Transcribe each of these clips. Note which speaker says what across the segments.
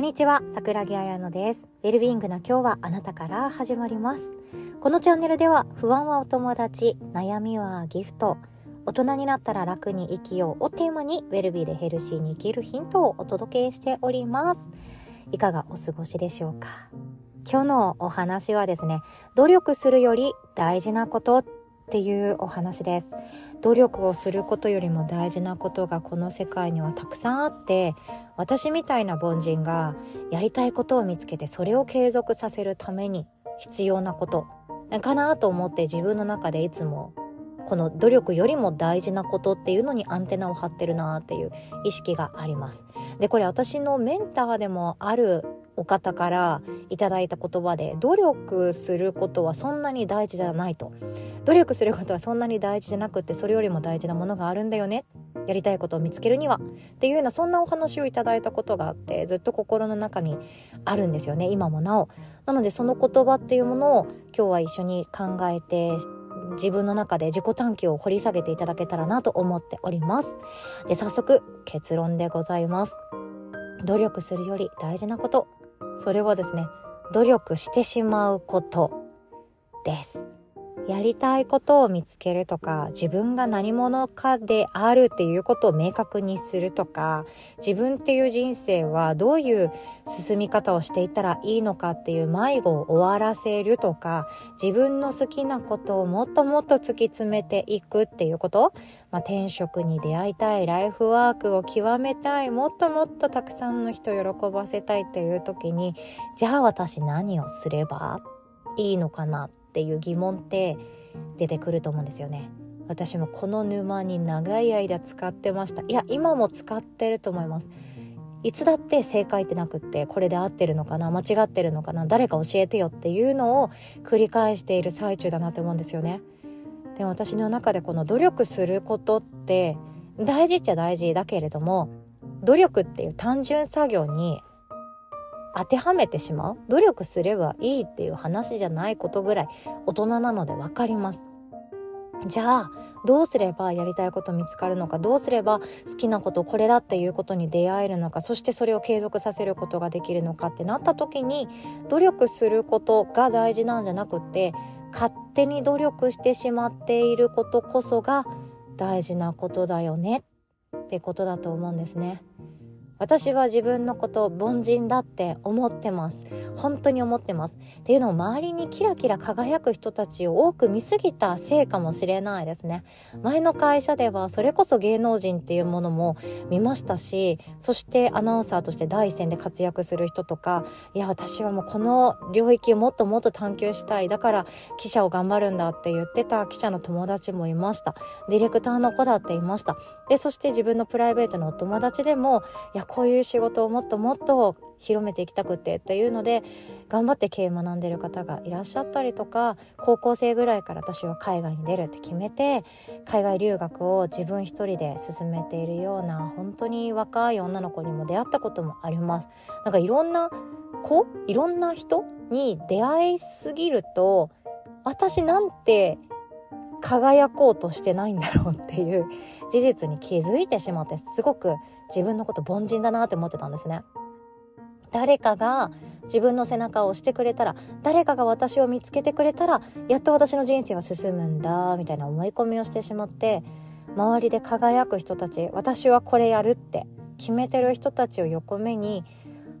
Speaker 1: んにちは桜木彩乃です。ウェルビーイングな今日はあなたから始まります。このチャンネルでは不安はお友達悩みはギフト。大人になったら楽に生きようをテーマにウェルビーでヘルシーに生きるヒントをお届けしております。いかがお過ごしでしょうか？今日のお話はですね努力するより大事なことっていうお話です。努力をすることよりも大事なことがこの世界にはたくさんあって私みたいな凡人がやりたいことを見つけてそれを継続させるために必要なことかなと思って自分の中でいつもこの努力よりも大事なことっていうのにアンテナを張ってるなっていう意識があります。でこれ私のメンターでもあるお方からいただいた言葉で努力することはそんなに大事じゃないと努力することはそんなに大事じゃなくてそれよりも大事なものがあるんだよねやりたいことを見つけるにはっていうようなそんなお話をいただいたことがあってずっと心の中にあるんですよね今もなお。なのでその言葉っていうものを今日は一緒に考えて自分の中で自己探求を掘り下げていただけたらなと思っております。で早速結論でございます。努力するより大事なことそれはですね努力してしまうことです。やりたいことを見つけるとか自分が何者かであるっていうことを明確にするとか自分っていう人生はどういう進み方をしていったらいいのかっていう迷子を終わらせるとか自分の好きなことをもっともっと突き詰めていくっていうこと、まあ、転職に出会いたいライフワークを極めたいもっともっとたくさんの人を喜ばせたいっていう時にじゃあ私何をすればいいのかなっていう疑問って出てくると思うんですよね。私もこの沼に長い間使ってました。いや今も使ってると思います。いつだって正解ってなくってこれで合ってるのかな間違ってるのかな誰か教えてよっていうのを繰り返している最中だなって思うんですよね。で私の中でこの努力することって大事っちゃ大事だけれども努力っていう単純作業に当てはめてしまう。努力すればいいっていう話じゃないことぐらい大人なので分かります。じゃあどうすればやりたいこと見つかるのかどうすれば好きなことこれだっていうことに出会えるのかそしてそれを継続させることができるのかってなった時に努力することが大事なんじゃなくって勝手に努力してしまっていることこそが大事なことだよねってことだと思うんですね。私は自分のことを凡人だって思ってます。本当に思ってます。っていうのを周りにキラキラ輝く人たちを多く見すぎたせいかもしれないですね。前の会社ではそれこそ芸能人っていうものも見ましたしそしてアナウンサーとして第一線で活躍する人とかいや私はもうこの領域をもっともっと探求したい。だから記者を頑張るんだって言ってた記者の友達もいました。ディレクターの子だっていました。でそして自分のプライベートのお友達でもいやこういう仕事をもっともっと広めていきたくてっていうので頑張って経営学んでる方がいらっしゃったりとか高校生ぐらいから私は海外に出るって決めて海外留学を自分一人で進めているような本当に若い女の子にも出会ったこともあります。なんかいろんな子いろんな人に出会いすぎると私なんて輝こうとしてないんだろうっていう事実に気づいてしまってすごく自分のこと凡人だなって思ってたんですね。誰かが自分の背中を押してくれたら誰かが私を見つけてくれたらやっと私の人生は進むんだみたいな思い込みをしてしまって周りで輝く人たち私はこれやるって決めてる人たちを横目に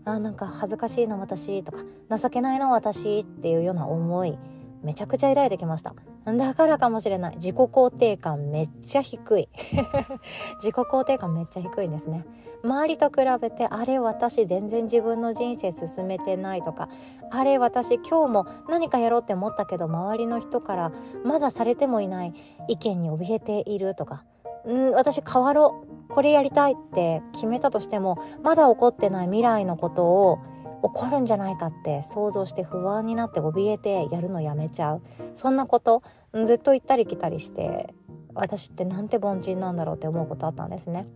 Speaker 1: あなんか恥ずかしいな私とか情けないな私っていうような思いめちゃくちゃ抱いてきました。だからかもしれない。自己肯定感めっちゃ低い。自己肯定感めっちゃ低いんですね。周りと比べてあれ私全然自分の人生進めてないとかあれ私今日も何かやろうって思ったけど周りの人からまだされてもいない意見に怯えているとかん私変わろう。これやりたいって決めたとしてもまだ起こってない未来のことを起こるんじゃないかって想像して不安になって怯えてやるのやめちゃう。そんなことずっと行ったり来たりして私ってなんて凡人なんだろうって思うことあったんですね。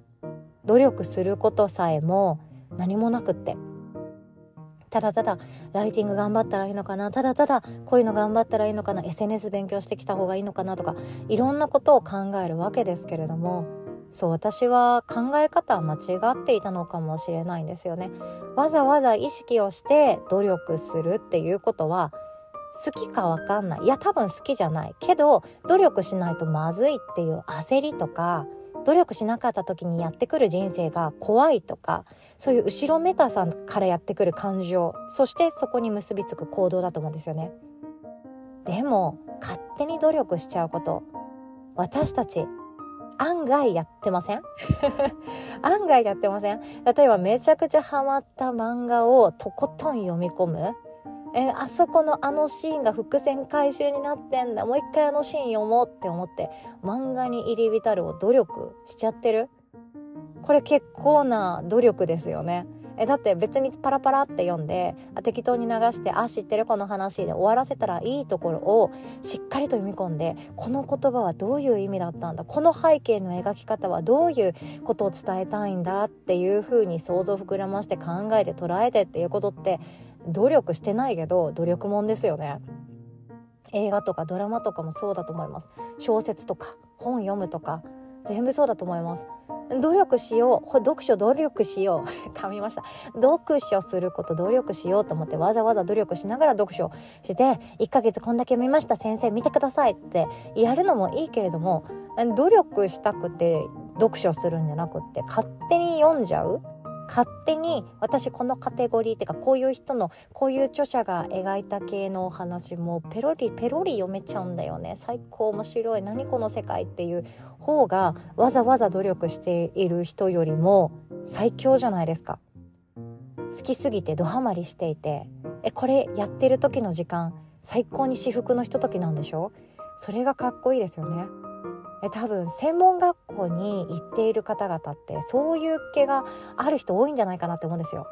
Speaker 1: 努力することさえも何もなくって。ただただライティング頑張ったらいいのかな。ただただこういうの頑張ったらいいのかな。SNS 勉強してきた方がいいのかなとかいろんなことを考えるわけですけれどもそう私は考え方は間違っていたのかもしれないんですよね。わざわざ意識をして努力するっていうことは好きかわかんない。いや多分好きじゃない。けど努力しないとまずいっていう焦りとか努力しなかった時にやってくる人生が怖いとかそういう後ろめたさからやってくる感情そしてそこに結びつく行動だと思うんですよね。でも勝手に努力しちゃうこと私たち案外やってません？案外やってません？例えばめちゃくちゃハマった漫画をとことん読み込む。えあそこのあのシーンが伏線回収になってんだ。もう一回あのシーン読もうって思って漫画に入り浸るを努力しちゃってる？これ結構な努力ですよね。えだって別にパラパラって読んであ適当に流してあ知ってるこの話で終わらせたらいいところをしっかりと読み込んでこの言葉はどういう意味だったんだこの背景の描き方はどういうことを伝えたいんだっていうふうに想像膨らまして考えて捉えてっていうことって努力してないけど努力もんですよね。映画とかドラマとかもそうだと思います。小説とか本読むとか全部そうだと思います。努力しよう。読書努力しよう。噛みました。読書すること努力しようと思ってわざわざ努力しながら読書して1ヶ月こんだけ見ました。先生見てくださいって。やるのもいいけれども努力したくて読書するんじゃなくって勝手に読んじゃう？勝手に私このカテゴリーっていうかこういう人のこういう著者が描いた系のお話もペロリペロリ読めちゃうんだよね。最高面白い。何この世界っていう方がわざわざ努力している人よりも最強じゃないですか。好きすぎてドハマりしていてえこれやってる時の時間最高に至福のひとときなんでしょ？それがかっこいいですよね。え多分専門学校に行っている方々ってそういう気がある人多いんじゃないかなって思うんですよ。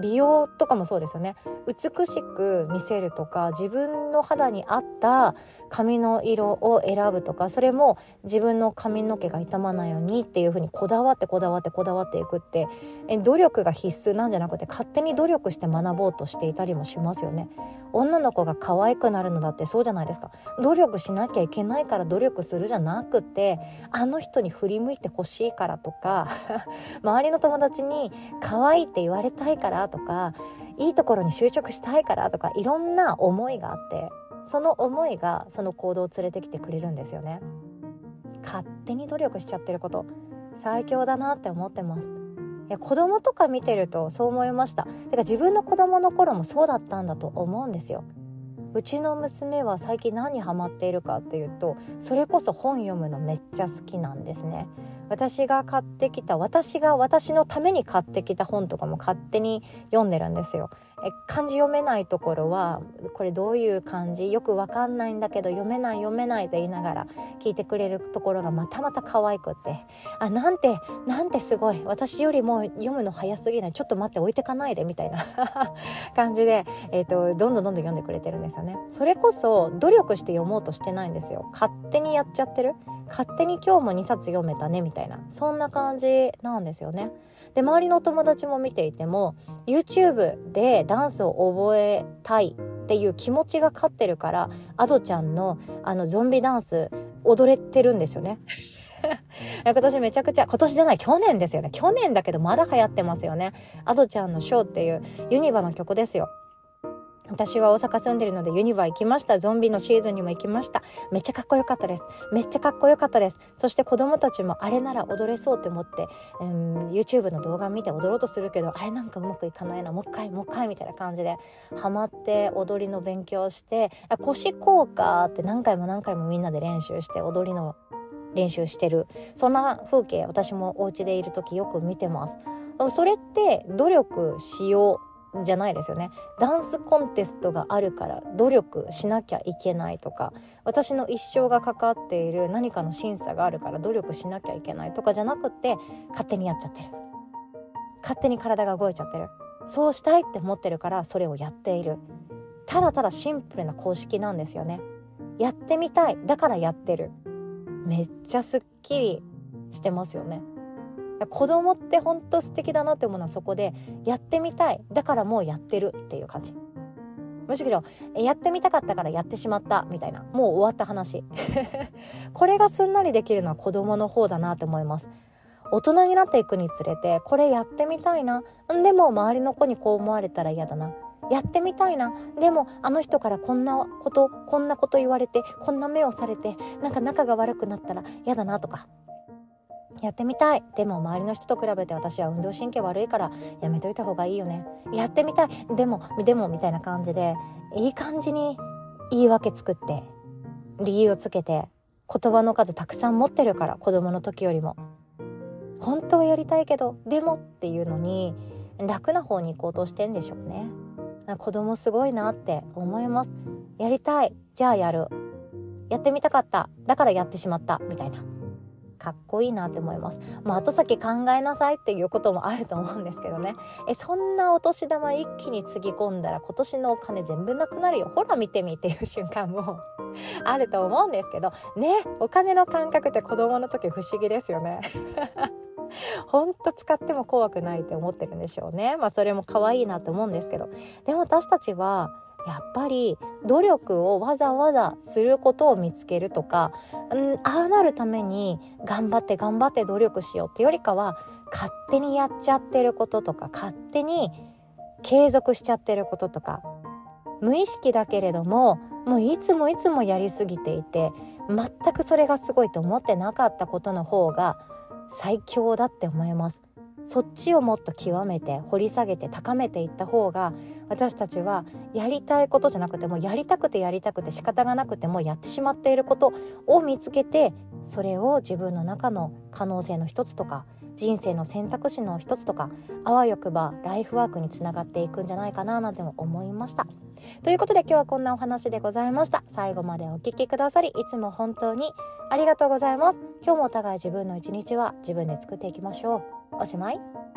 Speaker 1: 美容とかもそうですよね。美しく見せるとか自分の肌に合った髪の色を選ぶとかそれも自分の髪の毛が傷まないようにっていう風にこだわってこだわってこだわっていくってえ努力が必須なんじゃなくて勝手に努力して学ぼうとしていたりもしますよね。女の子が可愛くなるのだってそうじゃないですか。努力しなきゃいけないから努力するじゃなくてあの人に振り向いてほしいからとか 周りの友達に可愛いって言われたいからとかいいところに就職したいからとかいろんな思いがあってその思いがその行動を連れてきてくれるんですよね。勝手に努力しちゃってること。最強だなって思ってます。いや子供とか見てるとそう思いました。てか自分の子供の頃もそうだったんだと思うんですよ。うちの娘は最近何にハマっているかっていうとそれこそ本読むのめっちゃ好きなんですね。私が買ってきた私が私のために買ってきた本とかも勝手に読んでるんですよ。え漢字読めないところはこれどういう漢字？よくわかんないんだけど読めない読めないと言いながら聞いてくれるところがまたまた可愛くって。あなんてなんてすごい。私よりも読むの早すぎない。ちょっと待って置いてかないでみたいな。感じで、えーと、どんどんどんどん読んでくれてるんですよね。それこそ努力して読もうとしてないんですよ。勝手にやっちゃってる。勝手に今日も2冊読めたねみたいな。そんな感じなんですよね。で周りの友達も見ていても YouTube でダンスを覚えたいっていう気持ちが勝ってるからアドちゃんのあのゾンビダンス踊れてるんですよね。今年めちゃくちゃ今年じゃない去年ですよね。去年だけどまだ流行ってますよね。アドちゃんのショーっていうユニバの曲ですよ私は大阪住んでるのでユニバ行きました。ゾンビのシーズンにも行きました。めっちゃかっこよかったです。めっちゃかっこよかったです。そして子供たちもあれなら踊れそうって思って、うん、YouTube の動画見て踊ろうとするけどあれなんかうまくいかないな。もう一回もう一回みたいな感じでハマって踊りの勉強して腰効果って何回も何回もみんなで練習して踊りの練習してる。そんな風景私もお家でいる時よく見てます。それって努力しよう。じゃないですよね。ダンスコンテストがあるから努力しなきゃいけないとか私の一生がかかっている何かの審査があるから努力しなきゃいけないとかじゃなくって勝手にやっちゃってる。勝手に体が動いちゃってる。そうしたいって思ってるからそれをやっている。ただただシンプルな公式なんですよね。やってみたいだからやってる。めっちゃすっきりしてますよね。子供ってほんと素敵だなって思うのはそこでやってみたい。だからもうやってるっていう感じ。むしろやってみたかったからやってしまったみたいな。もう終わった話。これがすんなりできるのは子供の方だなって思います。大人になっていくにつれてこれやってみたいな。でも周りの子にこう思われたら嫌だな。やってみたいな。でもあの人からこんなことこんなこと言われてこんな目をされてなんか仲が悪くなったら嫌だなとか。やってみたい。でも周りの人と比べて私は運動神経悪いからやめといた方がいいよね。やってみたい。でもでもみたいな感じでいい感じに言い訳作って理由をつけて言葉の数たくさん持ってるから子供の時よりも。本当はやりたいけどでもっていうのに楽な方に行こうとしてんでしょうね。子供すごいなって思います。やりたい。じゃあやる。やってみたかった。だからやってしまった。みたいな。かっこいいなって思います。まあ、後先考えなさいっていうこともあると思うんですけどね。え、そんなお年玉一気につぎ込んだら今年のお金全部なくなるよ。ほら見てみっていう瞬間も あると思うんですけど、ね、お金の感覚って子供の時不思議ですよね。ほんと使っても怖くないって思ってるんでしょうね。まあそれも可愛いなと思うんですけど。でも私たちはやっぱり努力をわざわざすることを見つけるとか、うん、ああなるために頑張って頑張って努力しようってよりかは勝手にやっちゃってることとか勝手に継続しちゃってることとか無意識だけれどももういつもいつもやりすぎていて全くそれがすごいと思ってなかったことの方が最強だって思います。そっちをもっと極めて掘り下げて高めていった方が私たちはやりたいことじゃなくてもやりたくてやりたくて仕方がなくてもやってしまっていることを見つけてそれを自分の中の可能性の一つとか人生の選択肢の一つとかあわよくばライフワークにつながっていくんじゃないかななんても思いました。ということで今日はこんなお話でございました。最後までお聴きくださりいつも本当にありがとうございます。今日もお互い自分の一日は自分で作っていきましょう。おしまい。